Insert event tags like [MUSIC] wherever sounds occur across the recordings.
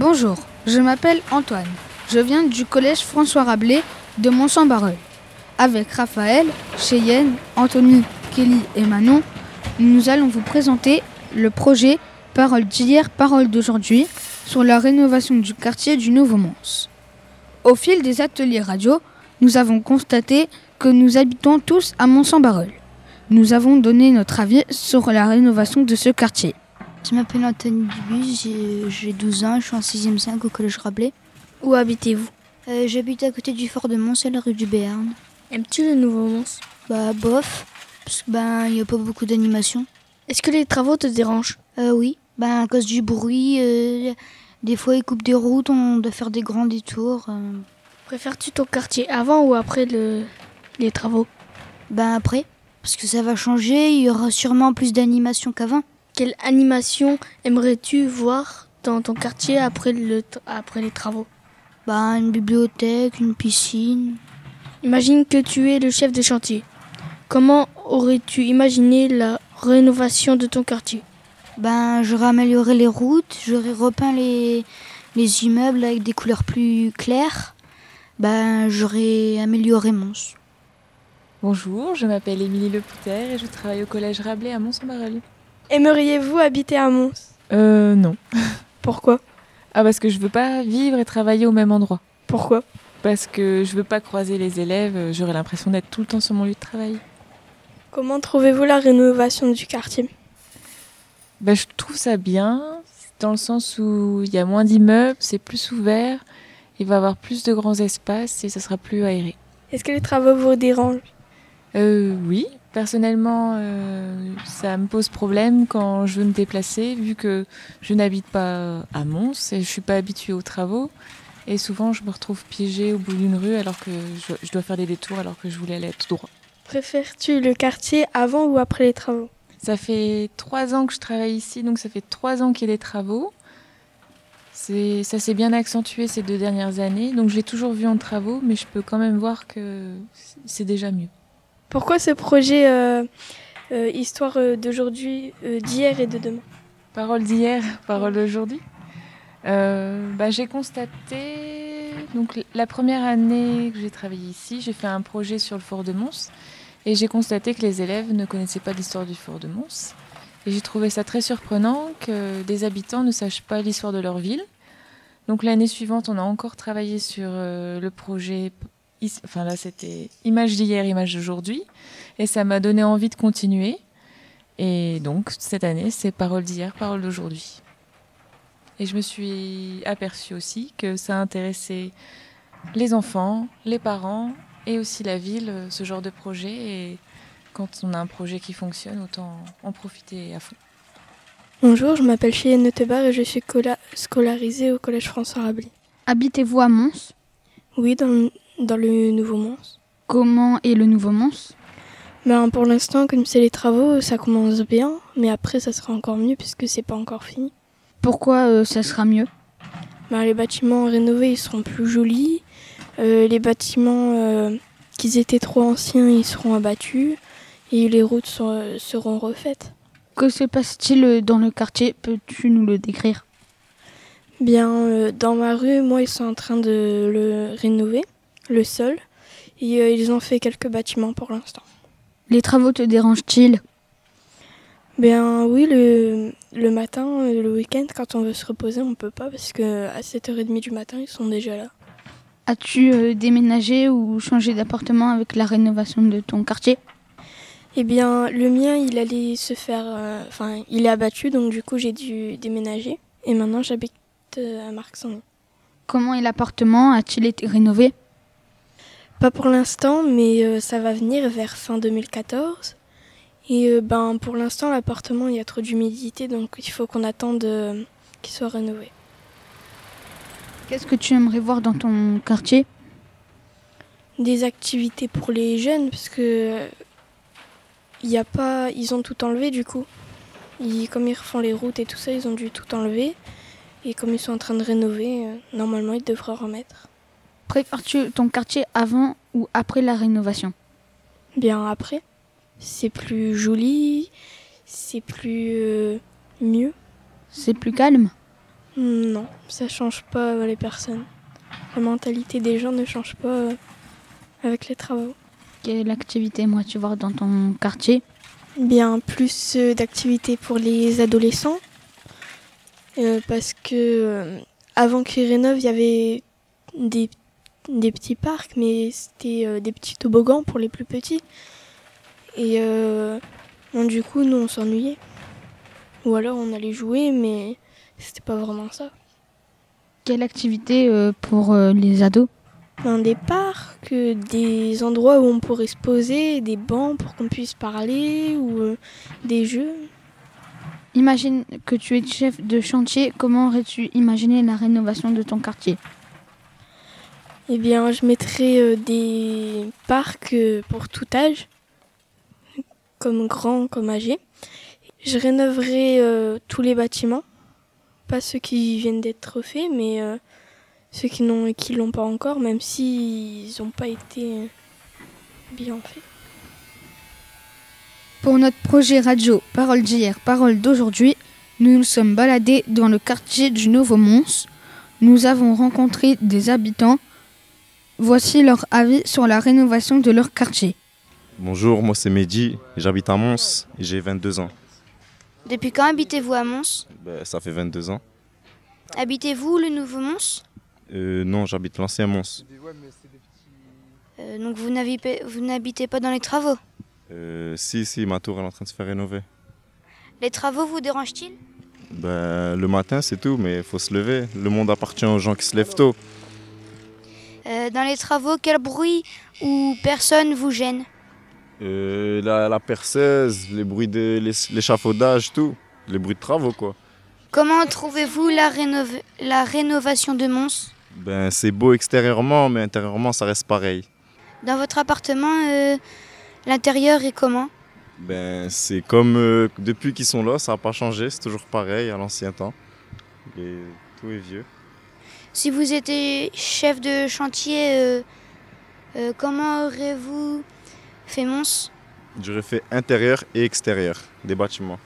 Bonjour, je m'appelle Antoine. Je viens du collège François Rabelais de Mont-Saint-Barreul. Avec Raphaël, Cheyenne, Anthony, Kelly et Manon, nous allons vous présenter le projet Parole d'hier, Parole d'aujourd'hui sur la rénovation du quartier du Nouveau Mons. Au fil des ateliers radio, nous avons constaté que nous habitons tous à Mont-Saint-Barreul. Nous avons donné notre avis sur la rénovation de ce quartier. Je m'appelle Anthony Dubus, j'ai 12 ans, je suis en 6e 5 au collège Rabelais. Où habitez-vous? Euh, J'habite à côté du fort de Mons, à la rue du Béarn. Aimes-tu le nouveau Mons? Bah bof, parce qu'il ben, n'y a pas beaucoup d'animation. Est-ce que les travaux te dérangent? Euh, Oui, ben, à cause du bruit, euh, des fois ils coupent des routes, on doit faire des grands détours. Euh. Préfères-tu ton quartier avant ou après le... les travaux? Ben après, parce que ça va changer, il y aura sûrement plus d'animation qu'avant. Quelle animation aimerais-tu voir dans ton quartier après, le après les travaux? Bah, Une bibliothèque, une piscine. Imagine que tu es le chef de chantier. Comment aurais-tu imaginé la rénovation de ton quartier? Ben, J'aurais amélioré les routes, j'aurais repeint les, les immeubles avec des couleurs plus claires. Ben, j'aurais amélioré Mons. Bonjour, je m'appelle Émilie Lepouter et je travaille au collège Rabelais à Mons-en-Barœul. Aimeriez-vous habiter à Mons Euh, non. Pourquoi Ah, parce que je veux pas vivre et travailler au même endroit. Pourquoi Parce que je veux pas croiser les élèves, j'aurais l'impression d'être tout le temps sur mon lieu de travail. Comment trouvez-vous la rénovation du quartier bah, Je trouve ça bien, dans le sens où il y a moins d'immeubles, c'est plus ouvert, il va y avoir plus de grands espaces et ça sera plus aéré. Est-ce que les travaux vous dérangent euh, Oui, Personnellement, euh, ça me pose problème quand je veux me déplacer, vu que je n'habite pas à Mons et je suis pas habituée aux travaux. Et souvent, je me retrouve piégée au bout d'une rue alors que je, dois faire des détours alors que je voulais aller tout droit. Préfères-tu le quartier avant ou après les travaux? Ça fait trois ans que je travaille ici, donc ça fait trois ans qu'il y a des travaux. Ça s'est bien accentué ces deux dernières années, donc j'ai toujours vu en travaux, mais je peux quand même voir que c'est déjà mieux. Pourquoi ce projet euh, euh, Histoire euh, d'aujourd'hui, d'hier et de demain? Parole d'hier, parole d'aujourd'hui? Bah, J'ai constaté, donc la première année que j'ai travaillé ici, j'ai fait un projet sur le fort de Mons et j'ai constaté que les élèves ne connaissaient pas l'histoire du fort de Mons. Et j'ai trouvé ça très surprenant que des habitants ne sachent pas l'histoire de leur ville. Donc l'année suivante, on a encore travaillé sur le projet enfin là c'était image d'hier, image d'aujourd'hui, et ça m'a donné envie de continuer. Et donc cette année, c'est parole d'hier, parole d'aujourd'hui. Et je me suis aperçue aussi que ça intéressait les enfants, les parents et aussi la ville, ce genre de projet. Et quand on a un projet qui fonctionne, autant en profiter à fond. Bonjour, je m'appelle Cheyenne Neutebar et je suis scolarisée au Collège François Rabelais. Habitez-vous à Mons? Oui, dans, dans le Nouveau Mons. Comment est le Nouveau Mons ben, Pour l'instant, comme c'est les travaux, ça commence bien, mais après ça sera encore mieux puisque c'est pas encore fini. Pourquoi euh, ça sera mieux? Ben, Les bâtiments rénovés ils seront plus jolis, euh, les bâtiments euh, qui étaient trop anciens ils seront abattus et les routes seront refaites. Que se passe-t-il dans le quartier? Peux-tu nous le décrire? Bien, dans ma rue, moi, ils sont en train de le rénover le sol. Et euh, ils ont fait quelques bâtiments pour l'instant. Les travaux te dérangent-ils? Ben oui, le, le matin, euh, le week-end, quand on veut se reposer, on peut pas parce que à 7h30 du matin, ils sont déjà là. As-tu euh, déménagé ou changé d'appartement avec la rénovation de ton quartier? Eh bien, le mien, il allait se faire. Enfin, il est abattu, donc du coup, j'ai dû déménager. Et maintenant, j'habite à Marc-Saint-Denis. Comment est l'appartement A-t-il été rénové? Pas pour l'instant, mais euh, ça va venir vers fin 2014. Et euh, ben, pour l'instant, l'appartement, il y a trop d'humidité, donc il faut qu'on attende euh, qu'il soit rénové. Qu'est-ce que tu aimerais voir dans ton quartier? Des activités pour les jeunes, parce que il y a pas, ils ont tout enlevé du coup. comme ils refont les routes et tout ça, ils ont dû tout enlever. Et comme ils sont en train de rénover, normalement, ils devraient remettre. Préfères-tu ton quartier avant ou après la rénovation Bien après. C'est plus joli, c'est plus euh, mieux. C'est plus calme Non, ça change pas euh, les personnes. La mentalité des gens ne change pas euh, avec les travaux. Quelle activité moi tu vois dans ton quartier Bien plus d'activités pour les adolescents. Euh, parce que euh, avant qu'ils rénovent, il y avait des, des petits parcs, mais c'était euh, des petits toboggans pour les plus petits. Et euh, bon, du coup, nous, on s'ennuyait. Ou alors on allait jouer, mais c'était pas vraiment ça. Quelle activité euh, pour les ados? Des parcs, des endroits où on pourrait se poser, des bancs pour qu'on puisse parler, ou des jeux. Imagine que tu es chef de chantier, comment aurais-tu imaginé la rénovation de ton quartier? Eh bien, je mettrais euh, des parcs euh, pour tout âge, comme grand, comme âgé. Je rénoverais euh, tous les bâtiments, pas ceux qui viennent d'être faits, mais ceux qui n'ont qui l'ont pas encore, même s'ils n'ont pas été bien faits. Pour notre projet radio Parole d'hier, Parole d'aujourd'hui, nous nous sommes baladés dans le quartier du Nouveau Mons. Nous avons rencontré des habitants. Voici leur avis sur la rénovation de leur quartier. Bonjour, moi c'est Mehdi, j'habite à Mons et j'ai 22 ans. Depuis quand habitez-vous à Mons? Ben, ça fait 22 ans. Habitez-vous le nouveau Mons? Euh, non, j'habite l'ancien Mons. Euh, Donc vous n'habitez vous n'habitez pas dans les travaux? Euh, si, si, ma tour elle est en train de se faire rénover. Les travaux vous dérangent-ils? Ben, le matin c'est tout, mais il faut se lever. Le monde appartient aux gens qui se lèvent tôt. Euh, Dans les travaux, quel bruit ou personne vous gêne Euh, la, la perceuse, les bruits de l'é- l'échafaudage, tout. Les bruits de travaux quoi. Comment trouvez-vous la, rénov- la rénovation de Mons Ben, c'est beau extérieurement, mais intérieurement ça reste pareil. Dans votre appartement, euh, l'intérieur est comment Ben, c'est comme euh, depuis qu'ils sont là, ça n'a pas changé, c'est toujours pareil à l'ancien temps. Et tout est vieux. Si vous étiez chef de chantier, euh, euh, comment aurez-vous fait Mons? J'aurais fait intérieur et extérieur des bâtiments.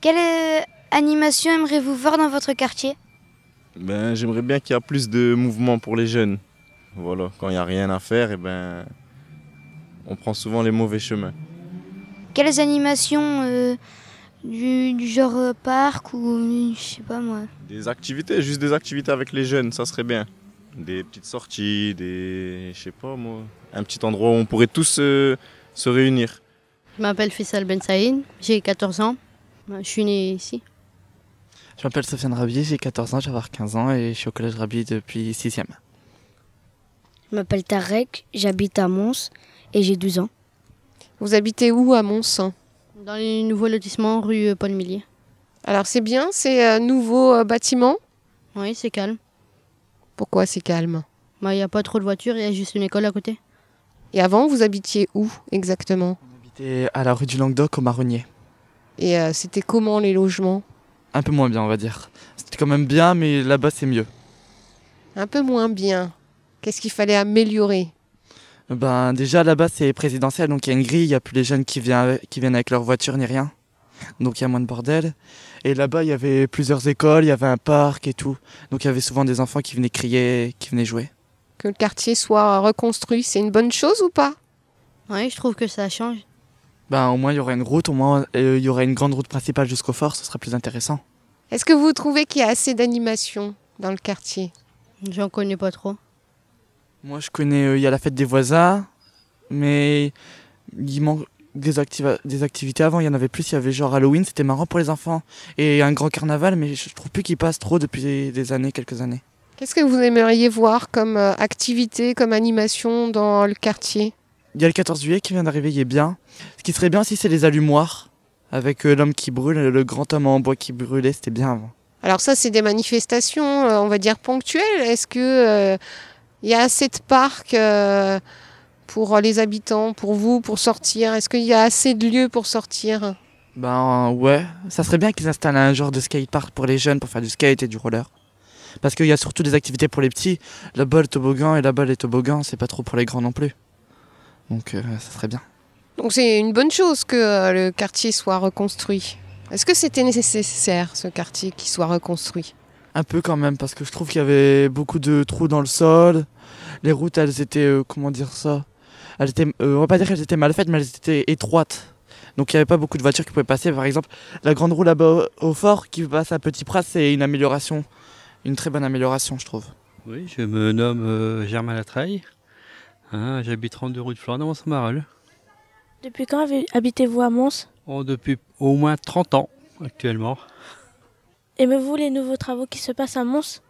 Quelle euh, animation aimeriez-vous voir dans votre quartier? Ben, j'aimerais bien qu'il y ait plus de mouvement pour les jeunes. Voilà, quand il n'y a rien à faire, et ben, on prend souvent les mauvais chemins. Quelles animations euh, du, du genre euh, parc ou je sais pas moi Des activités, juste des activités avec les jeunes, ça serait bien. Des petites sorties, des, je sais pas moi, un petit endroit où on pourrait tous euh, se réunir. Je m'appelle Faisal Ben Saïd, j'ai 14 ans. Je suis né ici. Je m'appelle Sofiane Rabi, j'ai 14 ans, avoir 15 ans et je suis au collège Rabi depuis 6e. Je m'appelle Tarek, j'habite à Mons et j'ai 12 ans. Vous habitez où à Mons? Dans les nouveaux lotissements rue euh, Paul Millier. Alors c'est bien, c'est un nouveau euh, bâtiment? Oui, c'est calme. Pourquoi c'est calme? Bah, Il n'y a pas trop de voitures, il y a juste une école à côté. Et avant, vous habitiez où exactement? J'habitais à la rue du Languedoc au Marronnier. Et euh, c'était comment les logements? Un peu moins bien, on va dire. C'était quand même bien, mais là-bas c'est mieux. Un peu moins bien. Qu'est-ce qu'il fallait améliorer? Ben déjà là-bas c'est présidentiel, donc il y a une grille, il n'y a plus les jeunes qui viennent, qui viennent avec leur voiture ni rien. Donc il y a moins de bordel. Et là-bas il y avait plusieurs écoles, il y avait un parc et tout. Donc il y avait souvent des enfants qui venaient crier, qui venaient jouer. Que le quartier soit reconstruit, c'est une bonne chose ou pas? Oui, je trouve que ça change. Ben au moins il y aurait une route, au moins euh, il y aurait une grande route principale jusqu'au fort, ce serait plus intéressant. Est-ce que vous trouvez qu'il y a assez d'animation dans le quartier? J'en connais pas trop. Moi, je connais, euh, il y a la fête des voisins, mais il manque des, activa- des activités avant. Il y en avait plus, il y avait genre Halloween, c'était marrant pour les enfants. Et un grand carnaval, mais je trouve plus qu'il passe trop depuis des, années, quelques années. Qu'est-ce que vous aimeriez voir comme euh, activité, comme animation dans le quartier? Il y a le 14 juillet qui vient d'arriver, il est bien. Ce qui serait bien si c'est les allumoirs, avec euh, l'homme qui brûle, le grand homme en bois qui brûlait, c'était bien avant. Alors ça, c'est des manifestations, euh, on va dire ponctuelles. Est-ce que il y a assez de parcs euh, pour les habitants, pour vous, pour sortir Est-ce qu'il y a assez de lieux pour sortir? Ben ouais, ça serait bien qu'ils installent un genre de skatepark pour les jeunes pour faire du skate et du roller. Parce qu'il y a surtout des activités pour les petits. Là-bas le toboggan et là-bas les toboggans, c'est pas trop pour les grands non plus. Donc euh, ça serait bien. Donc c'est une bonne chose que euh, le quartier soit reconstruit. Est-ce que c'était nécessaire, ce quartier, qui soit reconstruit? Un peu quand même, parce que je trouve qu'il y avait beaucoup de trous dans le sol. Les routes, elles étaient, euh, comment dire ça? Elles étaient, euh, On va pas dire qu'elles étaient mal faites, mais elles étaient étroites. Donc il n'y avait pas beaucoup de voitures qui pouvaient passer. Par exemple, la grande roue là-bas au fort qui passe à Petit Pras, c'est une amélioration. Une très bonne amélioration, je trouve. Oui, je me nomme euh, Germain Latreille. Hein, J'habite 32 rue de Flandre, dans Saint-Marol. Depuis quand habitez-vous à Mons? Oh, Depuis au moins 30 ans actuellement. Aimez-vous les nouveaux travaux qui se passent à Mons?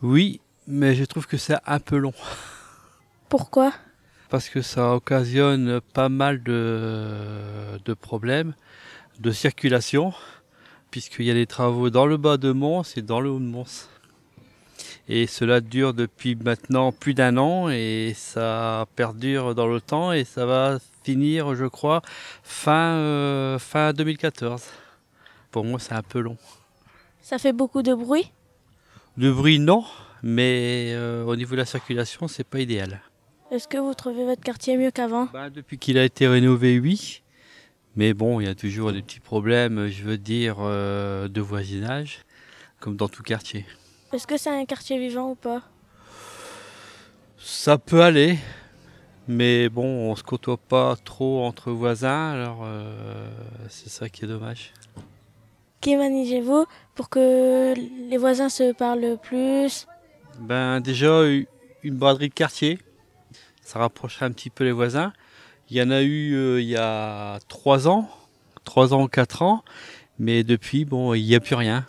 Oui, mais je trouve que c'est un peu long. Pourquoi? Parce que ça occasionne pas mal de, de problèmes de circulation, puisqu'il y a des travaux dans le bas de Mons et dans le haut de Mons. Et cela dure depuis maintenant plus d'un an et ça perdure dans le temps et ça va finir, je crois, fin, euh, fin 2014. Pour moi, c'est un peu long. Ça fait beaucoup de bruit? De bruit, non, mais euh, au niveau de la circulation, c'est pas idéal. Est-ce que vous trouvez votre quartier mieux qu'avant? Bah, Depuis qu'il a été rénové, oui. Mais bon, il y a toujours des petits problèmes, je veux dire, euh, de voisinage, comme dans tout quartier. Est-ce que c'est un quartier vivant ou pas? Ça peut aller, mais bon, on se côtoie pas trop entre voisins, alors euh, c'est ça qui est dommage. Manigez-vous pour que les voisins se parlent plus? Ben déjà une braderie de quartier, ça rapprocherait un petit peu les voisins. Il y en a eu euh, il y a trois ans, trois ans, quatre ans, mais depuis bon, il n'y a plus rien.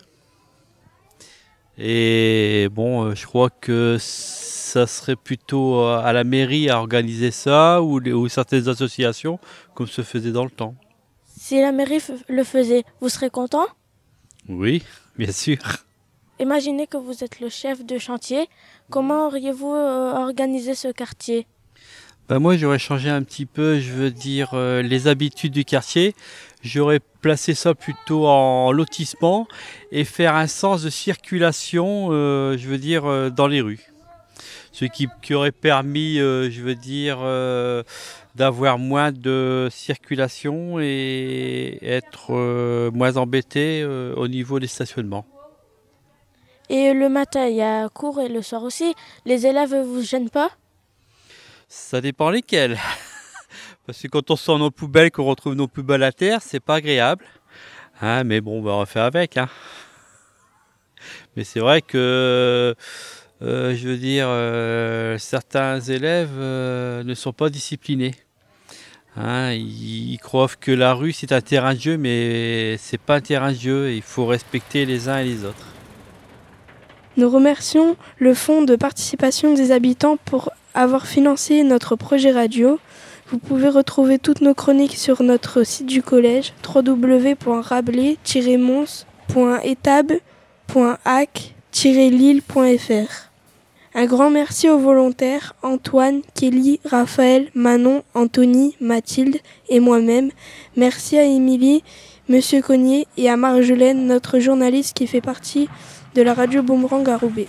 Et bon, euh, je crois que ça serait plutôt euh, à la mairie à organiser ça ou, ou certaines associations comme se faisait dans le temps. Si la mairie le faisait, vous serez content? Oui, bien sûr. Imaginez que vous êtes le chef de chantier. Comment auriez-vous euh, organisé ce quartier? Ben moi, j'aurais changé un petit peu, je veux dire, les habitudes du quartier. J'aurais placé ça plutôt en lotissement et faire un sens de circulation, euh, je veux dire, euh, dans les rues. Ce qui, aurait permis, euh, je veux dire, d'avoir moins de circulation et être moins embêté au niveau des stationnements. Et le matin, il y a cours et le soir aussi. Les élèves ne vous gênent pas? Ça dépend lesquels. [LAUGHS] Parce que quand on sort nos poubelles, qu'on retrouve nos poubelles à terre, c'est pas agréable. Hein, mais bon, bah, on va faire avec. Hein. [LAUGHS] Mais c'est vrai que, euh, je veux dire, euh, certains élèves euh, ne sont pas disciplinés. Hein, ils, croient que la rue c'est un terrain de jeu, mais c'est pas un terrain de jeu. Il faut respecter les uns et les autres. Nous remercions le Fonds de participation des habitants pour avoir financé notre projet radio. Vous pouvez retrouver toutes nos chroniques sur notre site du collège www.rabelais-mons.etab.hac-lille.fr. Un grand merci aux volontaires Antoine, Kelly, Raphaël, Manon, Anthony, Mathilde et moi-même. Merci à Émilie, Monsieur Cognier et à Marjolaine, notre journaliste qui fait partie de la radio Boomerang à Roubaix.